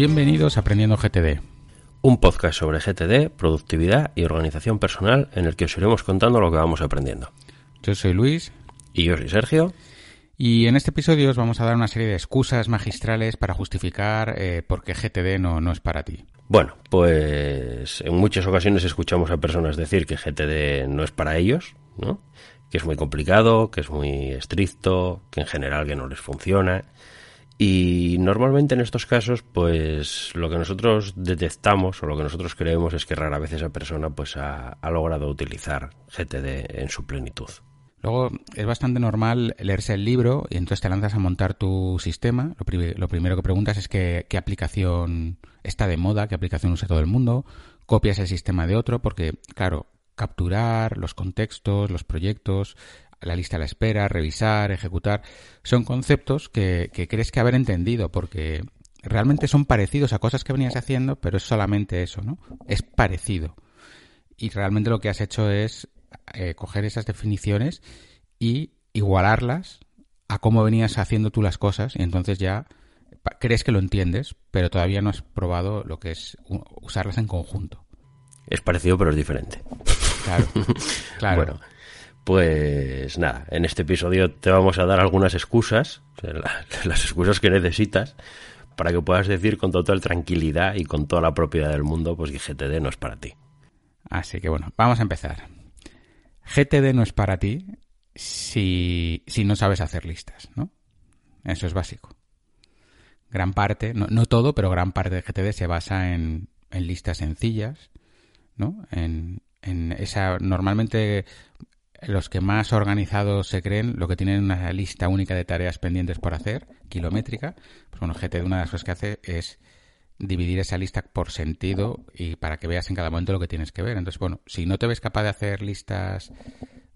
Bienvenidos a Aprendiendo GTD. Un podcast sobre GTD, productividad y organización personal en el que os iremos contando lo que vamos aprendiendo. Yo soy Luis. Y yo soy Sergio. Y en este episodio os vamos a dar una serie de excusas magistrales para justificar eh, por qué GTD no, no es para ti. Bueno, pues en muchas ocasiones escuchamos a personas decir que GTD no es para ellos, ¿no? Que es muy complicado, que es muy estricto, que en general que no les funciona. Y normalmente en estos casos, pues lo que nosotros detectamos o lo que nosotros creemos es que rara vez esa persona pues ha, logrado utilizar GTD en su plenitud. Luego es bastante normal leerse el libro y entonces te lanzas a montar tu sistema. Lo, primero que preguntas es qué, aplicación está de moda, qué aplicación usa todo el mundo. Copias el sistema de otro porque, claro, capturar los contextos, los proyectos, la lista a la espera, revisar, ejecutar, son conceptos que, crees que haber entendido porque realmente son parecidos a cosas que venías haciendo, pero es solamente eso, ¿no? Es parecido. Y realmente lo que has hecho es eh, coger esas definiciones y igualarlas a cómo venías haciendo tú las cosas y entonces ya crees que lo entiendes, pero todavía no has probado lo que es usarlas en conjunto. Es parecido pero es diferente. Claro, claro. Bueno, pues nada, en este episodio te vamos a dar algunas excusas, las excusas que necesitas para que puedas decir con total tranquilidad y con toda la propiedad del mundo, pues que GTD no es para ti. Así que bueno, vamos a empezar. GTD no es para ti si, si no sabes hacer listas, ¿no? Eso es básico. Gran parte, no, no todo, pero gran parte de GTD se basa en, en listas sencillas, ¿no? En, en esa, normalmente los que más organizados se creen, lo que tienen una lista única de tareas pendientes por hacer, kilométrica, pues bueno, GTD una de las cosas que hace es dividir esa lista por sentido y para que veas en cada momento lo que tienes que ver. Entonces, bueno, si no te ves capaz de hacer listas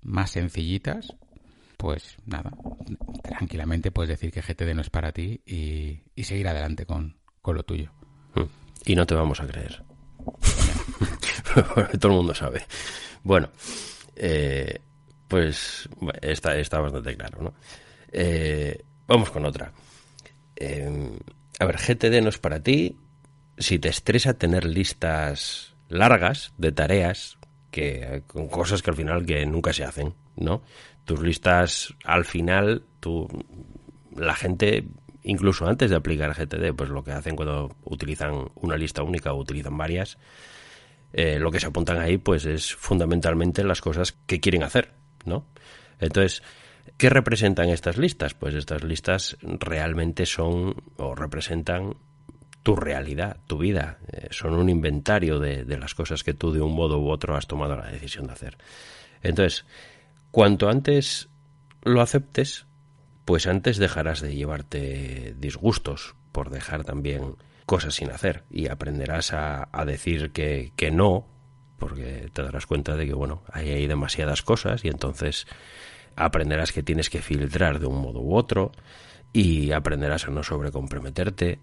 más sencillitas, pues nada, tranquilamente puedes decir que GTD no es para ti y, seguir adelante con, con, lo tuyo. Hmm. Y no te vamos a creer. Todo el mundo sabe. Bueno, eh, pues está, está bastante claro, ¿no? Eh, vamos con otra. Eh, a ver, GTD no es para ti. Si te estresa tener listas largas de tareas, que con cosas que al final que nunca se hacen, ¿no? Tus listas al final, tú, la gente, incluso antes de aplicar GTD, pues lo que hacen cuando utilizan una lista única o utilizan varias, eh, lo que se apuntan ahí, pues es fundamentalmente las cosas que quieren hacer, ¿no? Entonces, ¿qué representan estas listas? Pues estas listas realmente son o representan tu realidad, tu vida. Eh, son un inventario de, las cosas que tú de un modo u otro has tomado la decisión de hacer. Entonces, cuanto antes lo aceptes, pues antes dejarás de llevarte disgustos por dejar también cosas sin hacer y aprenderás a, decir que, que no porque te darás cuenta de que, bueno, hay, demasiadas cosas y entonces aprenderás que tienes que filtrar de un modo u otro y aprenderás a no sobrecomprometerte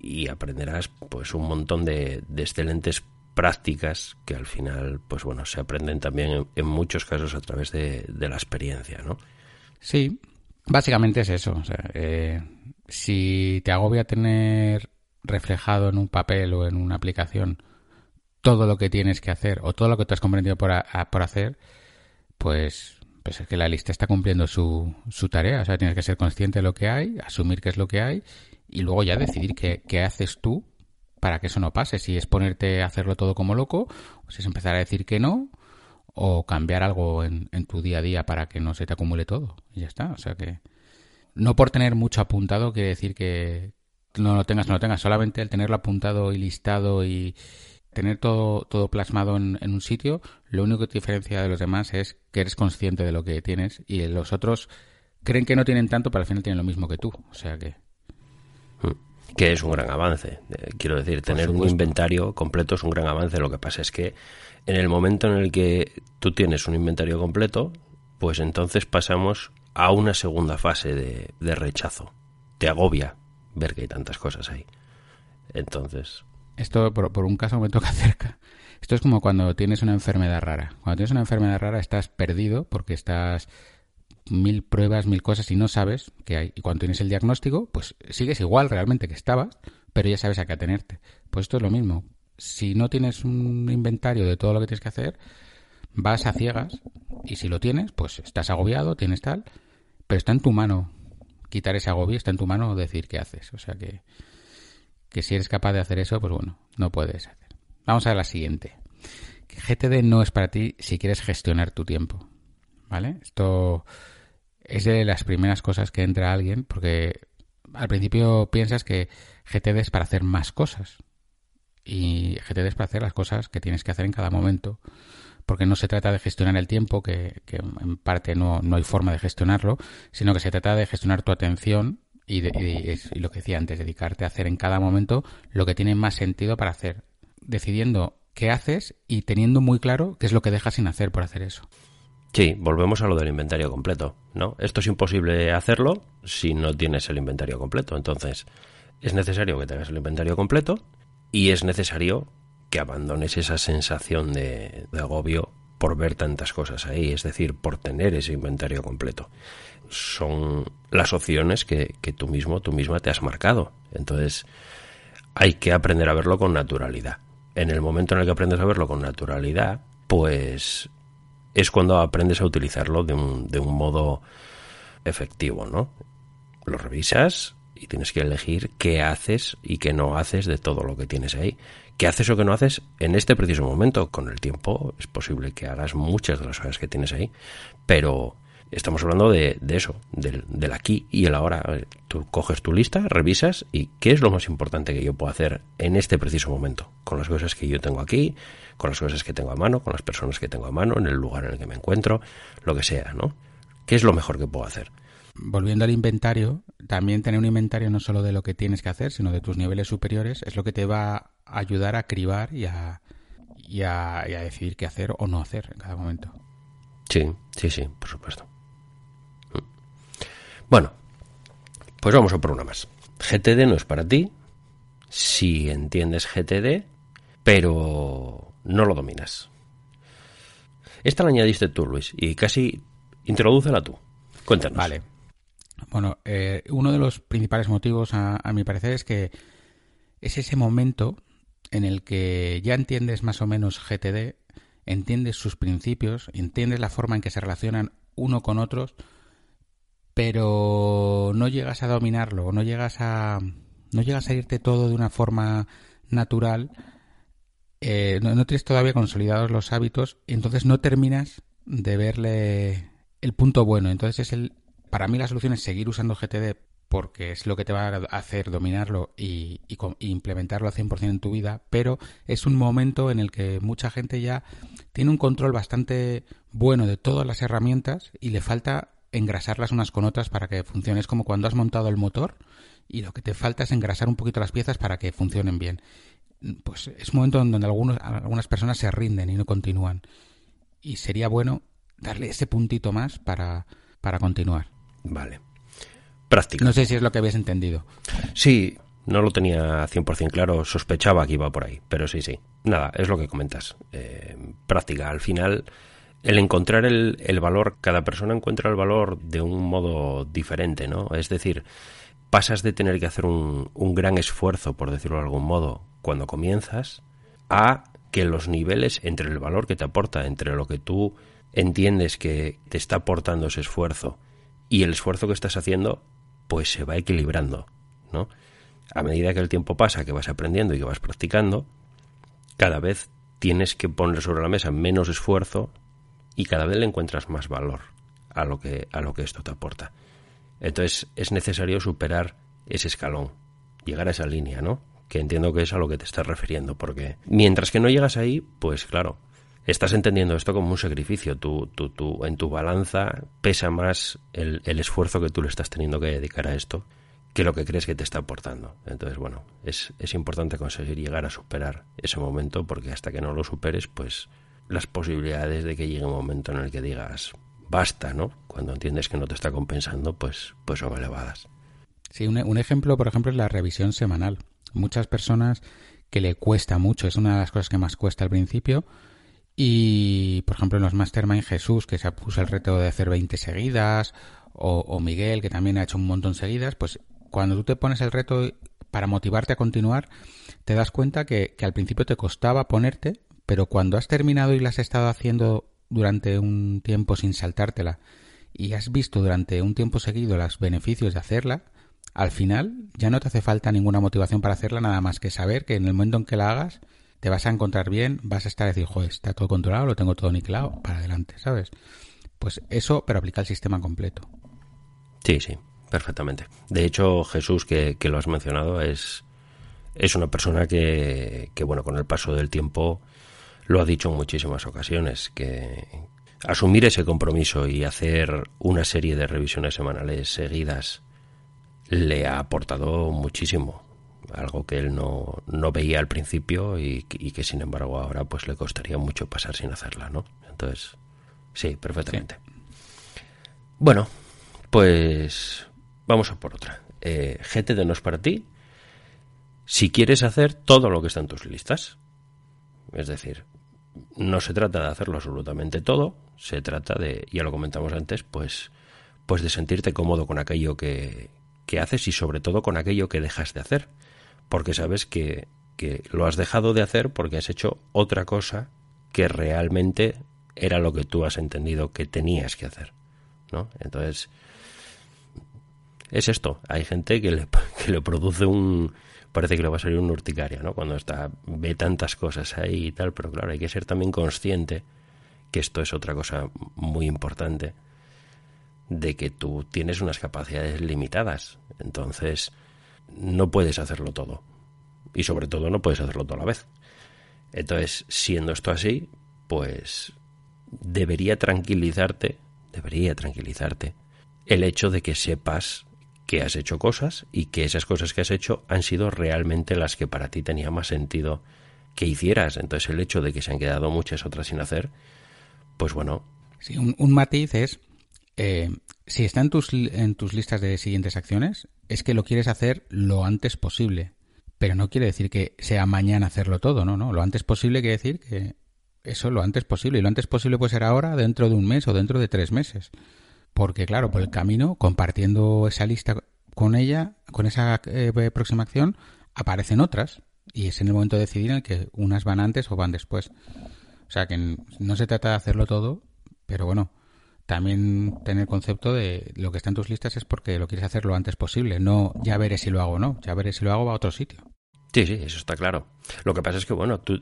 y aprenderás pues un montón de, excelentes prácticas que al final pues bueno se aprenden también en, muchos casos a través de, la experiencia no sí básicamente es eso eh, si te agobia tener reflejado en un papel o en una aplicación todo lo que tienes que hacer o todo lo que te has comprendido por, por hacer, pues pues es que la lista está cumpliendo su, su tarea. O sea, tienes que ser consciente de lo que hay, asumir qué es lo que hay y luego ya decidir qué, qué haces tú para que eso no pase. Si es ponerte a hacerlo todo como loco, o si es empezar a decir que no, o cambiar algo en, en, tu día a día para que no se te acumule todo. Y ya está. O sea que no por tener mucho apuntado quiere decir que no lo tengas, no lo tengas. Solamente el tenerlo apuntado y listado y tener todo, todo plasmado en, en un sitio, lo único que te diferencia de los demás es que eres consciente de lo que tienes y los otros creen que no tienen tanto, pero al final tienen lo mismo que tú. O sea que que es un gran avance. Eh, quiero decir, tener un inventario completo es un gran avance. Lo que pasa es que en el momento en el que tú tienes un inventario completo, pues entonces pasamos a una segunda fase de, de rechazo. Te agobia ver que hay tantas cosas ahí. Entonces. Esto por, por un caso me toca cerca. Esto es como cuando tienes una enfermedad rara. Cuando tienes una enfermedad rara estás perdido porque estás mil pruebas, mil cosas y no sabes qué hay. Y cuando tienes el diagnóstico, pues sigues igual realmente que estabas, pero ya sabes a qué atenerte. Pues esto es lo mismo. Si no tienes un inventario de todo lo que tienes que hacer, vas a ciegas y si lo tienes, pues estás agobiado, tienes tal, pero está en tu mano quitar ese agobio, está en tu mano decir qué haces. O sea que, que si eres capaz de hacer eso, pues bueno, no puedes hacer. Vamos a la siguiente. GTD no es para ti si quieres gestionar tu tiempo. ¿Vale? Esto es de las primeras cosas que entra alguien, porque al principio piensas que GTD es para hacer más cosas. Y GTD es para hacer las cosas que tienes que hacer en cada momento. Porque no se trata de gestionar el tiempo, que, que en parte no, no, hay forma de gestionarlo, sino que se trata de gestionar tu atención y, de, y, y lo que decía antes, dedicarte a hacer en cada momento lo que tiene más sentido para hacer. Decidiendo qué haces y teniendo muy claro qué es lo que dejas sin hacer por hacer eso. Sí, volvemos a lo del inventario completo, ¿no? Esto es imposible hacerlo si no tienes el inventario completo. Entonces, es necesario que tengas el inventario completo y es necesario que abandones esa sensación de, de agobio por ver tantas cosas ahí, es decir, por tener ese inventario completo. Son las opciones que, que tú mismo, tú misma te has marcado. Entonces, hay que aprender a verlo con naturalidad. En el momento en el que aprendes a verlo con naturalidad, pues es cuando aprendes a utilizarlo de un, de un modo efectivo, ¿no? Lo revisas y tienes que elegir qué haces y qué no haces de todo lo que tienes ahí. ¿Qué haces o qué no haces en este preciso momento? Con el tiempo es posible que hagas muchas de las cosas que tienes ahí, pero estamos hablando de, eso, del, del, aquí y el ahora. Tú coges tu lista, revisas y qué es lo más importante que yo puedo hacer en este preciso momento, con las cosas que yo tengo aquí, con las cosas que tengo a mano, con las personas que tengo a mano, en el lugar en el que me encuentro, lo que sea, ¿no? ¿Qué es lo mejor que puedo hacer? Volviendo al inventario, también tener un inventario no solo de lo que tienes que hacer, sino de tus niveles superiores, es lo que te va ayudar a cribar y a, y a, y a decidir qué hacer o no hacer en cada momento. Sí, sí, sí, por supuesto. Bueno, pues vamos a por una más. GTD no es para ti. Si entiendes GTD, pero no lo dominas. Esta la añadiste tú, Luis, y casi introdúcela tú. Cuéntanos. Vale. Bueno, eh, uno de los principales motivos, a, a mi parecer, es que es ese momento en el que ya entiendes más o menos GTD, entiendes sus principios, entiendes la forma en que se relacionan uno con otros, pero no llegas a dominarlo, no llegas a no llegas a irte todo de una forma natural, eh, no, tienes todavía consolidados los hábitos, entonces no terminas de verle el punto bueno. Entonces es el, para mí la solución es seguir usando GTD porque es lo que te va a hacer dominarlo y, y, y implementarlo al 100% en tu vida, pero es un momento en el que mucha gente ya tiene un control bastante bueno de todas las herramientas y le falta engrasarlas unas con otras para que funcione. Es como cuando has montado el motor y lo que te falta es engrasar un poquito las piezas para que funcionen bien. Pues es un momento en donde algunos, algunas personas se rinden y no continúan. Y sería bueno darle ese puntito más para, para continuar. Vale. Práctica. No sé si es lo que habías entendido. Sí, no lo tenía 100% claro, sospechaba que iba por ahí, pero sí, sí. Nada, es lo que comentas. Eh, práctica. Al final el encontrar el, el, valor, cada persona encuentra el valor de un modo diferente, ¿no? Es decir, pasas de tener que hacer un, un, gran esfuerzo, por decirlo de algún modo, cuando comienzas, a que los niveles entre el valor que te aporta, entre lo que tú entiendes que te está aportando ese esfuerzo y el esfuerzo que estás haciendo pues se va equilibrando, ¿no? A medida que el tiempo pasa, que vas aprendiendo y que vas practicando, cada vez tienes que poner sobre la mesa menos esfuerzo y cada vez le encuentras más valor a lo que a lo que esto te aporta. Entonces es necesario superar ese escalón, llegar a esa línea, ¿no? Que entiendo que es a lo que te estás refiriendo, porque mientras que no llegas ahí, pues claro, estás entendiendo esto como un sacrificio. Tú, tú, tú, en tu balanza pesa más el, el esfuerzo que tú le estás teniendo que dedicar a esto que lo que crees que te está aportando. Entonces, bueno, es, es importante conseguir llegar a superar ese momento porque hasta que no lo superes, pues las posibilidades de que llegue un momento en el que digas basta, ¿no? Cuando entiendes que no te está compensando, pues, pues son elevadas. Sí, un, ejemplo, por ejemplo, es la revisión semanal. Muchas personas que le cuesta mucho, es una de las cosas que más cuesta al principio. Y, por ejemplo, en los Mastermind Jesús, que se puso el reto de hacer 20 seguidas, o, o, Miguel, que también ha hecho un montón seguidas, pues cuando tú te pones el reto para motivarte a continuar, te das cuenta que, que al principio te costaba ponerte, pero cuando has terminado y la has estado haciendo durante un tiempo sin saltártela y has visto durante un tiempo seguido los beneficios de hacerla, al final ya no te hace falta ninguna motivación para hacerla, nada más que saber que en el momento en que la hagas te vas a encontrar bien, vas a estar a decir, joder, está todo controlado, lo tengo todo niquelado, para adelante, ¿sabes? Pues eso, pero aplica el sistema completo. Sí, sí, perfectamente. De hecho, Jesús, que, que lo has mencionado, es, es una persona que, que, bueno, con el paso del tiempo lo ha dicho en muchísimas ocasiones, que asumir ese compromiso y hacer una serie de revisiones semanales seguidas le ha aportado muchísimo, algo que él no, no veía al principio y, y, que sin embargo ahora pues le costaría mucho pasar sin hacerla, ¿no? Entonces, sí, perfectamente. Sí. Bueno, pues vamos a por otra. Eh, GTD no es para ti si quieres hacer todo lo que está en tus listas. Es decir, no se trata de hacerlo absolutamente todo, se trata de, ya lo comentamos antes, pues, pues de sentirte cómodo con aquello que, que haces y sobre todo con aquello que dejas de hacer, porque sabes que, que lo has dejado de hacer porque has hecho otra cosa que realmente era lo que tú has entendido que tenías que hacer, ¿no? Entonces, es esto, hay gente que le, que le produce un, parece que le va a salir un urticaria, ¿no? Cuando está, ve tantas cosas ahí y tal, pero claro, hay que ser también consciente que esto es otra cosa muy importante, de que tú tienes unas capacidades limitadas, entonces no puedes hacerlo todo, y sobre todo no puedes hacerlo toda la vez. Entonces, siendo esto así, pues debería tranquilizarte, debería tranquilizarte el hecho de que sepas que has hecho cosas y que esas cosas que has hecho han sido realmente las que para ti tenía más sentido que hicieras. Entonces el hecho de que se han quedado muchas otras sin hacer, pues bueno. Sí, un, matiz es, eh, si está en tus, en tus listas de siguientes acciones, es que lo quieres hacer lo antes posible. Pero no quiere decir que sea mañana hacerlo todo, no, no. Lo antes posible quiere decir que eso lo antes posible. Y lo antes posible puede ser ahora, dentro de un mes o dentro de tres meses porque claro, por el camino, compartiendo esa lista con ella, con esa eh, próxima acción, aparecen otras y es en el momento de decidir en el que unas van antes o van después. O sea que no se trata de hacerlo todo, pero bueno, también tener el concepto de lo que está en tus listas es porque lo quieres hacer lo antes posible, no ya veré si lo hago o no, ya veré si lo hago va a otro sitio. Sí, sí, eso está claro. Lo que pasa es que, bueno, tú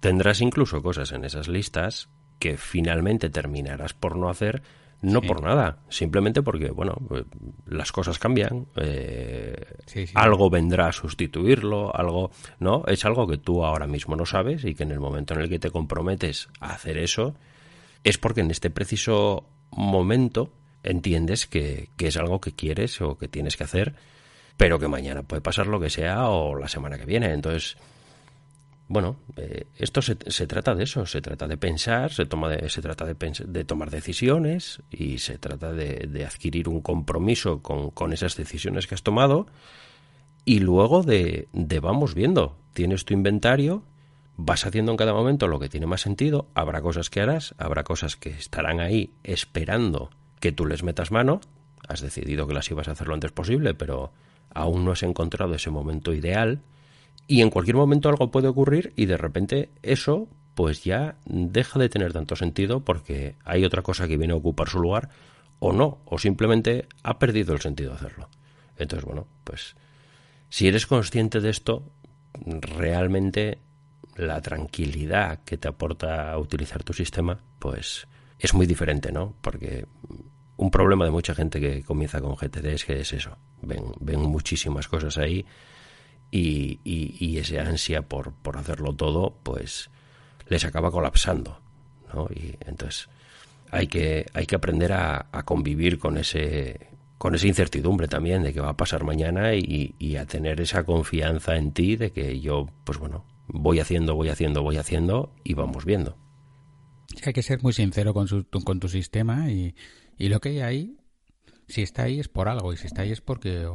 tendrás incluso cosas en esas listas que finalmente terminarás por no hacer no sí. por nada, simplemente porque, bueno, eh, las cosas cambian, eh, sí, sí. algo vendrá a sustituirlo, algo, ¿no? Es algo que tú ahora mismo no sabes y que en el momento en el que te comprometes a hacer eso, es porque en este preciso momento entiendes que, que es algo que quieres o que tienes que hacer, pero que mañana puede pasar lo que sea o la semana que viene. Entonces, bueno, eh, esto se, se, trata de eso, se trata de pensar, se, toma de, se trata de, de, tomar decisiones y se trata de, de adquirir un compromiso con, con, esas decisiones que has tomado y luego de, de vamos viendo, tienes tu inventario, vas haciendo en cada momento lo que tiene más sentido, habrá cosas que harás, habrá cosas que estarán ahí esperando que tú les metas mano, has decidido que las ibas a hacer lo antes posible, pero aún no has encontrado ese momento ideal, y en cualquier momento algo puede ocurrir y de repente eso pues ya deja de tener tanto sentido porque hay otra cosa que viene a ocupar su lugar o no, o simplemente ha perdido el sentido hacerlo. Entonces, bueno, pues si eres consciente de esto, realmente la tranquilidad que te aporta utilizar tu sistema, pues es muy diferente, ¿no? Porque un problema de mucha gente que comienza con GTD es que es eso, ven, ven muchísimas cosas ahí y, y, ese ansia por, por hacerlo todo, pues les acaba colapsando, ¿no? Y entonces hay que, hay que aprender a, a convivir con ese con esa incertidumbre también de que va a pasar mañana y, y, a tener esa confianza en ti de que yo, pues bueno, voy haciendo, voy haciendo, voy haciendo y vamos viendo. hay que ser muy sincero con, su, con tu sistema y, y lo que hay ahí, si está ahí es por algo, y si está ahí es porque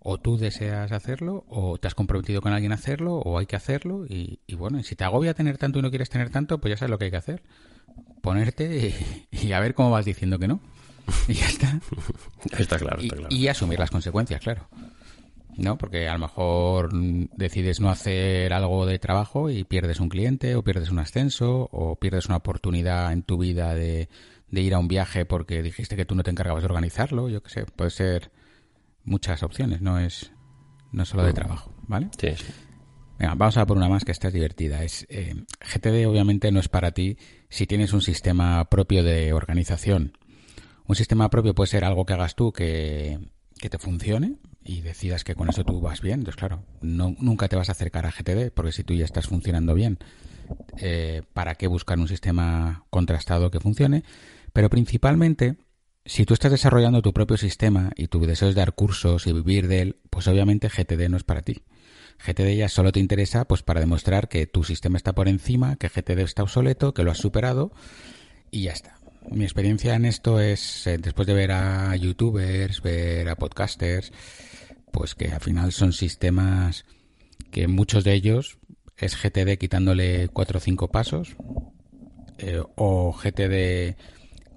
o, tú deseas hacerlo, o te has comprometido con alguien a hacerlo, o hay que hacerlo, y, y, bueno, si te agobia tener tanto y no quieres tener tanto, pues ya sabes lo que hay que hacer. Ponerte y, a ver cómo vas diciendo que no. Y ya está. está claro, está claro. Y, asumir las consecuencias, claro. ¿No? Porque a lo mejor decides no hacer algo de trabajo y pierdes un cliente o pierdes un ascenso o pierdes una oportunidad en tu vida de, de ir a un viaje porque dijiste que tú no te encargabas de organizarlo, yo qué sé, puede ser muchas opciones, no es no solo de trabajo, ¿vale? Sí, Venga, vamos a por una más que esta es divertida. Es, eh, GTD obviamente no es para ti si tienes un sistema propio de organización. Un sistema propio puede ser algo que hagas tú que, que te funcione y decidas que con eso tú vas bien. Entonces, claro, no, nunca te vas a acercar a GTD porque si tú ya estás funcionando bien, eh, ¿para qué buscar un sistema contrastado que funcione? Pero principalmente, si tú estás desarrollando tu propio sistema y tu deseo es dar cursos y vivir de él, pues obviamente GTD no es para ti. GTD ya solo te interesa pues para demostrar que tu sistema está por encima, que GTD está obsoleto, que lo has superado y ya está. Mi experiencia en esto es, eh, después de ver a youtubers, ver a podcasters, pues que al final son sistemas que muchos de ellos es GTD quitándole cuatro o cinco pasos eh, o GTD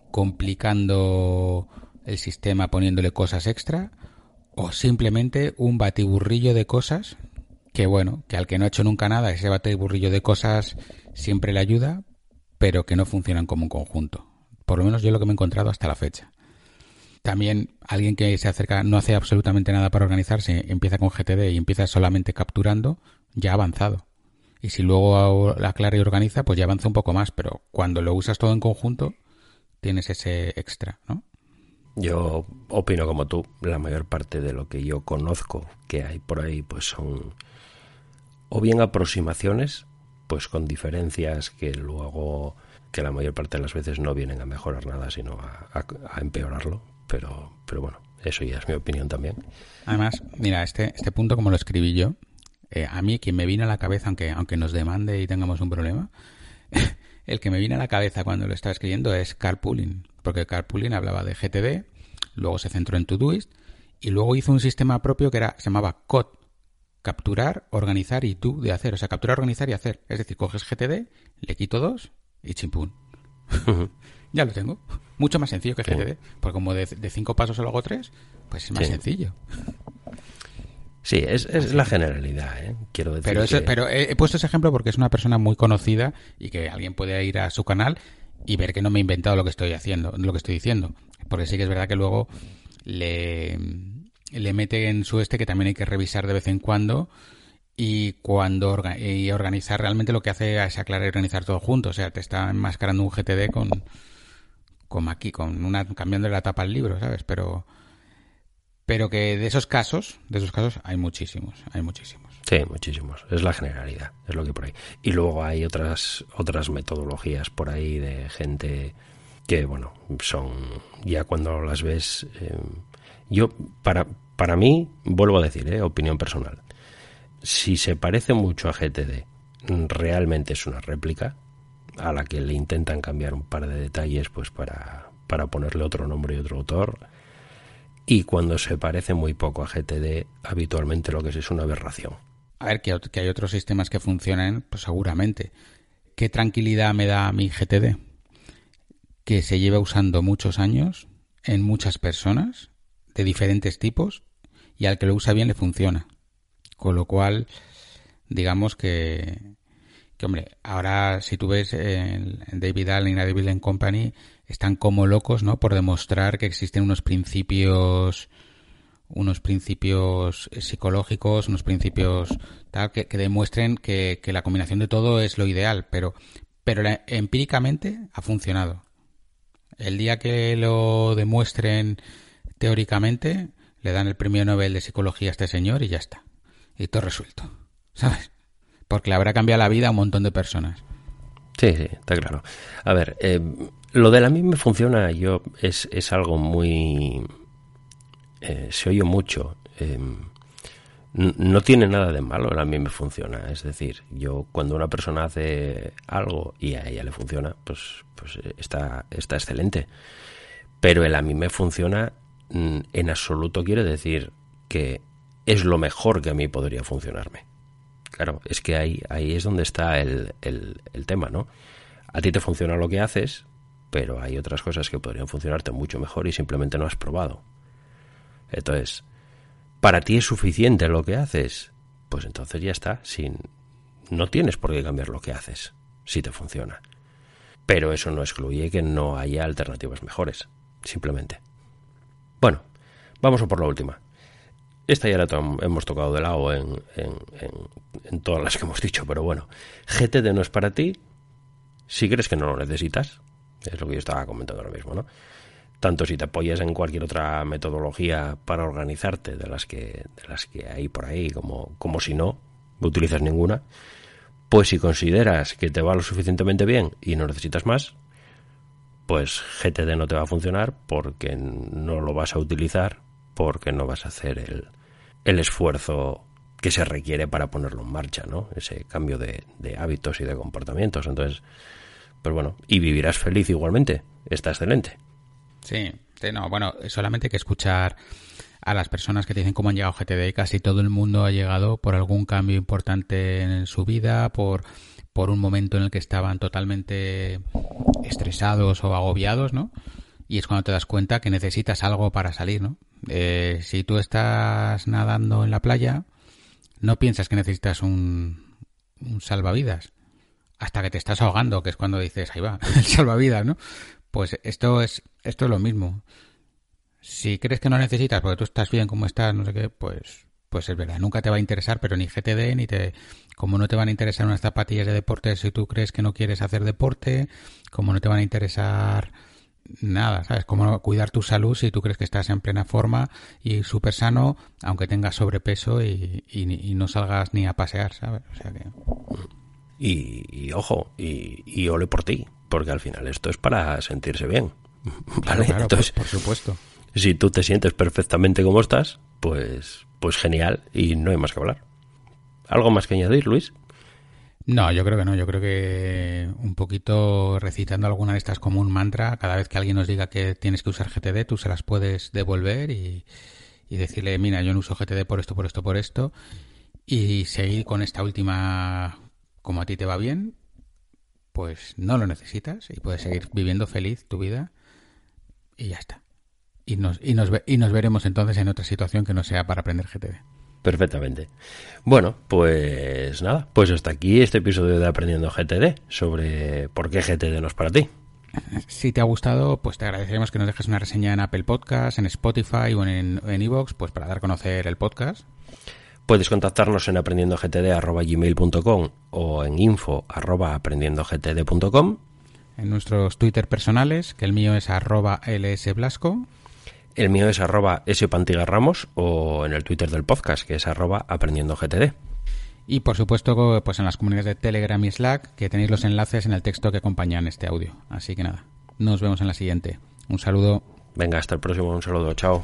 complicando el sistema poniéndole cosas extra o simplemente un batiburrillo de cosas que bueno, que al que no ha hecho nunca nada, ese batiburrillo de cosas siempre le ayuda, pero que no funcionan como un conjunto. Por lo menos yo lo que me he encontrado hasta la fecha. También alguien que se acerca, no hace absolutamente nada para organizarse, empieza con GTD y empieza solamente capturando, ya ha avanzado. Y si luego aclara y organiza, pues ya avanza un poco más, pero cuando lo usas todo en conjunto, tienes ese extra, ¿no? Yo opino como tú, la mayor parte de lo que yo conozco que hay por ahí pues son o bien aproximaciones, pues con diferencias que luego que la mayor parte de las veces no vienen a mejorar nada, sino a, empeorarlo, pero, pero bueno, eso ya es mi opinión también. Además, mira, este, este punto como lo escribí yo, eh, a mí quien me vino a la cabeza, aunque, aunque nos demande y tengamos un problema, el que me viene a la cabeza cuando lo estaba escribiendo es carpooling, porque carpooling hablaba de GTD, luego se centró en Todoist y luego hizo un sistema propio que era se llamaba COD, capturar, organizar y tú de hacer, o sea, capturar, organizar y hacer. Es decir, coges GTD, le quito dos y chimpún. ya lo tengo. Mucho más sencillo que GTD, porque como de, cinco pasos solo hago tres, pues es más sencillo. Sí, es, es la generalidad, ¿eh? quiero decir. Pero, pero he, puesto ese ejemplo porque es una persona muy conocida y que alguien puede ir a su canal y ver que no me he inventado lo que estoy haciendo, lo que estoy diciendo. Porque sí que es verdad que luego le, le mete en su este que también hay que revisar de vez en cuando y cuando y organizar realmente lo que hace es aclarar y organizar todo junto. O sea, te está enmascarando un GTD con, con aquí, con una, cambiando la tapa al libro, ¿sabes? Pero pero que de esos casos, de esos casos hay muchísimos, hay muchísimos. Sí, muchísimos. Es la generalidad, es lo que por ahí. Y luego hay otras otras metodologías por ahí de gente que, bueno, son ya cuando las ves. Eh, yo para para mí vuelvo a decir, eh, opinión personal. Si se parece mucho a GTD, realmente es una réplica a la que le intentan cambiar un par de detalles, pues para para ponerle otro nombre y otro autor y cuando se parece muy poco a GTD, habitualmente lo que es es una aberración. A ver, que, hay otros sistemas que funcionan, pues seguramente. ¿Qué tranquilidad me da mi GTD? Que se lleva usando muchos años en muchas personas de diferentes tipos y al que lo usa bien le funciona. Con lo cual, digamos que, Que hombre, ahora si tú ves en David Allen y David Allen Company están como locos, ¿no? Por demostrar que existen unos principios unos principios psicológicos, unos principios tal que, demuestren que, la combinación de todo es lo ideal, pero pero empíricamente ha funcionado. El día que lo demuestren teóricamente, le dan el premio Nobel de Psicología a este señor y ya está. Y todo resuelto. ¿Sabes? Porque le habrá cambiado la vida a un montón de personas. Sí, sí, está claro. A ver, eh, lo de la me funciona, yo es, es algo muy... Eh, se oye mucho. Eh, no tiene nada de malo, a mí me funciona. Es decir, yo cuando una persona hace algo y a ella le funciona, pues, pues está, está excelente. Pero el a mí me funciona mm, en absoluto quiere decir que es lo mejor que a mí podría funcionarme. Claro, es que ahí, ahí es donde está el, el, tema, ¿no? A ti te funciona lo que haces, pero hay otras cosas que podrían funcionarte mucho mejor y simplemente no has probado. Entonces, para ti es suficiente lo que haces, pues entonces ya está, sin no tienes por qué cambiar lo que haces, si te funciona. Pero eso no excluye que no haya alternativas mejores, simplemente. Bueno, vamos a por la última. Esta ya la hemos tocado de lado en, en, todas las que hemos dicho, pero bueno, GTD no es para ti si crees que no lo necesitas. Es lo que yo estaba comentando ahora mismo, ¿no? tanto si te apoyas en cualquier otra metodología para organizarte de las que, de las que hay por ahí, como, como si no, no utilizas ninguna, pues si consideras que te va lo suficientemente bien y no necesitas más, pues GTD no te va a funcionar porque no lo vas a utilizar, porque no vas a hacer el, el esfuerzo que se requiere para ponerlo en marcha, ¿no? Ese cambio de, hábitos y de comportamientos. Entonces, pues bueno, y vivirás feliz igualmente. Está excelente. Sí, no, bueno, solamente hay que escuchar a las personas que te dicen cómo han llegado a GTD. Casi todo el mundo ha llegado por algún cambio importante en su vida, por, por un momento en el que estaban totalmente estresados o agobiados, ¿no? Y es cuando te das cuenta que necesitas algo para salir, ¿no? Eh, si tú estás nadando en la playa, no piensas que necesitas un, un salvavidas hasta que te estás ahogando, que es cuando dices, ahí va, el salvavidas, ¿no? Pues esto es, esto es lo mismo. Si crees que no necesitas porque tú estás bien como estás, no sé qué, pues, pues es verdad. Nunca te va a interesar, pero ni GTD ni te, como no te van a interesar unas zapatillas de deporte si tú crees que no quieres hacer deporte, como no te van a interesar nada, ¿sabes? Como cuidar tu salud si tú crees que estás en plena forma y súper sano, aunque tengas sobrepeso y, y, no salgas ni a pasear, ¿sabes? O sea que... Y, ojo, y, y ole por ti, porque al final esto es para sentirse bien. ¿Vale? Entonces, por, supuesto. Si tú te sientes perfectamente como estás, pues, pues genial y no hay más que hablar. ¿Algo más que añadir, Luis? No, yo creo que no. Yo creo que un poquito recitando alguna de estas como un mantra, cada vez que alguien nos diga que tienes que usar GTD, tú se las puedes devolver y, y decirle, mira, yo no uso GTD por esto, por esto, por esto, y seguir con esta última como a ti te va bien, pues no lo necesitas y puedes seguir viviendo feliz tu vida y ya está. Y nos, y nos, y nos veremos entonces en otra situación que no sea para aprender GTD. Perfectamente. Bueno, pues nada, pues hasta aquí este episodio de Aprendiendo GTD sobre por qué GTD no es para ti. Si te ha gustado, pues te agradeceremos que nos dejes una reseña en Apple Podcast, en Spotify o en Evox, pues para dar a conocer el podcast. Puedes contactarnos en aprendiendogtd.gmail.com o en info.aprendiendogtd.com. En nuestros Twitter personales, que el mío es arroba lsblasco. El mío es arroba spantigarramos o en el Twitter del podcast, que es arroba aprendiendogtd. Y por supuesto, pues en las comunidades de Telegram y Slack, que tenéis los enlaces en el texto que acompañan este audio. Así que nada, nos vemos en la siguiente. Un saludo. Venga, hasta el próximo. Un saludo. Chao.